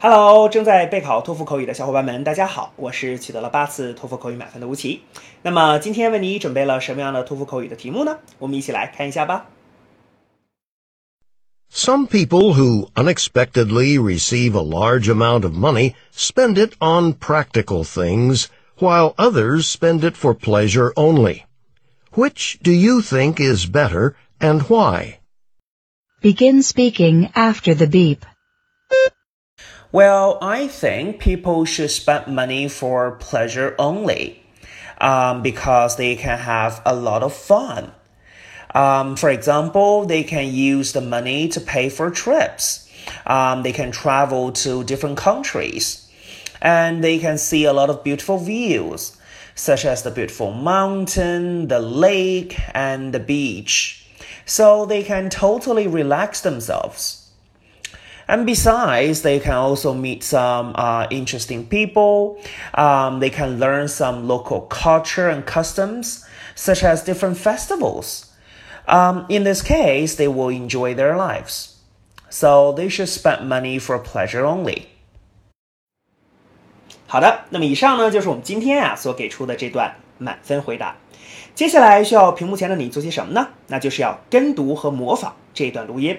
Hello，正在备考托福口语的小伙伴们，大家好，我是取得了八次托福口语满分的吴奇。那么今天为你准备了什么样的托福口语的题目呢？我们一起来看一下吧。Some people who unexpectedly receive a large amount of money spend it on practical things, while others spend it for pleasure only. Which do you think is better and why? Begin speaking after the beep. Well, I think people should spend money for pleasure only, um, because they can have a lot of fun. Um, for example, they can use the money to pay for trips. Um, they can travel to different countries, and they can see a lot of beautiful views, such as the beautiful mountain, the lake, and the beach. So they can totally relax themselves. And besides, they can also meet some uh, interesting people. Um, they can learn some local culture and customs, such as different festivals. Um, in this case, they will enjoy their lives. So they should spend money for pleasure only. 好的，那么以上呢就是我们今天啊所给出的这段满分回答。接下来需要屏幕前的你做些什么呢？那就是要跟读和模仿这段录音。